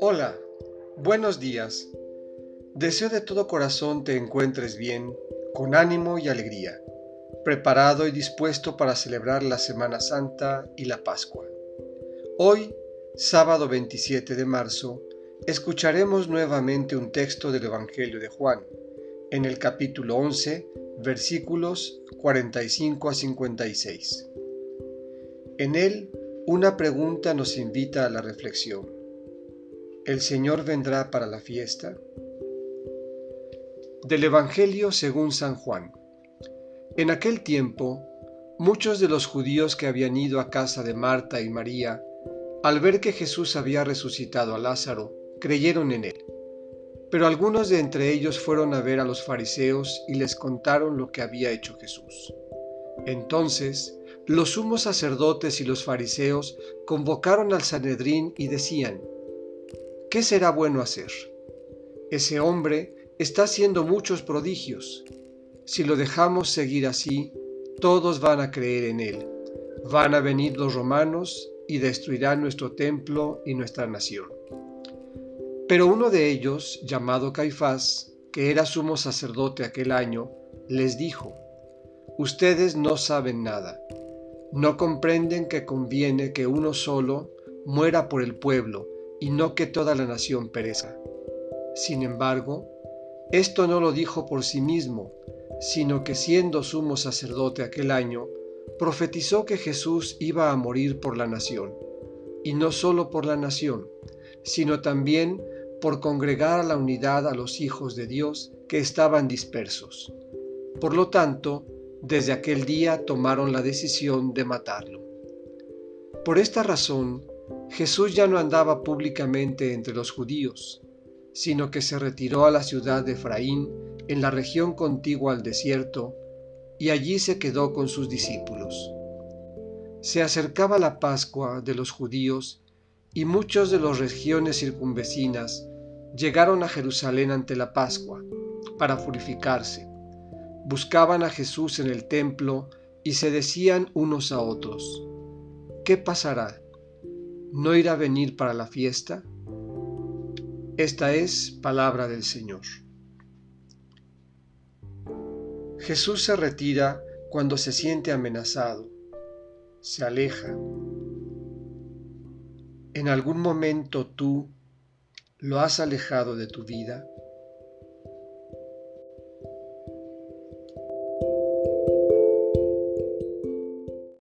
Hola, buenos días. Deseo de todo corazón te encuentres bien, con ánimo y alegría, preparado y dispuesto para celebrar la Semana Santa y la Pascua. Hoy, sábado 27 de marzo, escucharemos nuevamente un texto del Evangelio de Juan, en el capítulo 11, versículos 45 a 56. En él, una pregunta nos invita a la reflexión. ¿El Señor vendrá para la fiesta? Del Evangelio según San Juan. En aquel tiempo, muchos de los judíos que habían ido a casa de Marta y María, al ver que Jesús había resucitado a Lázaro, creyeron en él. Pero algunos de entre ellos fueron a ver a los fariseos y les contaron lo que había hecho Jesús. Entonces, los sumos sacerdotes y los fariseos convocaron al Sanedrín y decían, ¿qué será bueno hacer? Ese hombre está haciendo muchos prodigios. Si lo dejamos seguir así, todos van a creer en él. Van a venir los romanos y destruirán nuestro templo y nuestra nación. Pero uno de ellos, llamado Caifás, que era sumo sacerdote aquel año, les dijo, Ustedes no saben nada, no comprenden que conviene que uno solo muera por el pueblo y no que toda la nación perezca. Sin embargo, esto no lo dijo por sí mismo, sino que siendo sumo sacerdote aquel año, profetizó que Jesús iba a morir por la nación, y no solo por la nación, sino también por congregar a la unidad a los hijos de Dios que estaban dispersos. Por lo tanto, desde aquel día tomaron la decisión de matarlo. Por esta razón, Jesús ya no andaba públicamente entre los judíos, sino que se retiró a la ciudad de Efraín, en la región contigua al desierto, y allí se quedó con sus discípulos. Se acercaba la Pascua de los judíos, y muchos de las regiones circunvecinas llegaron a Jerusalén ante la Pascua, para purificarse. Buscaban a Jesús en el templo y se decían unos a otros, ¿qué pasará? no irá a venir para la fiesta? Esta es palabra del Señor. Jesús se retira cuando se siente amenazado, se aleja. ¿En algún momento tú lo has alejado de tu vida?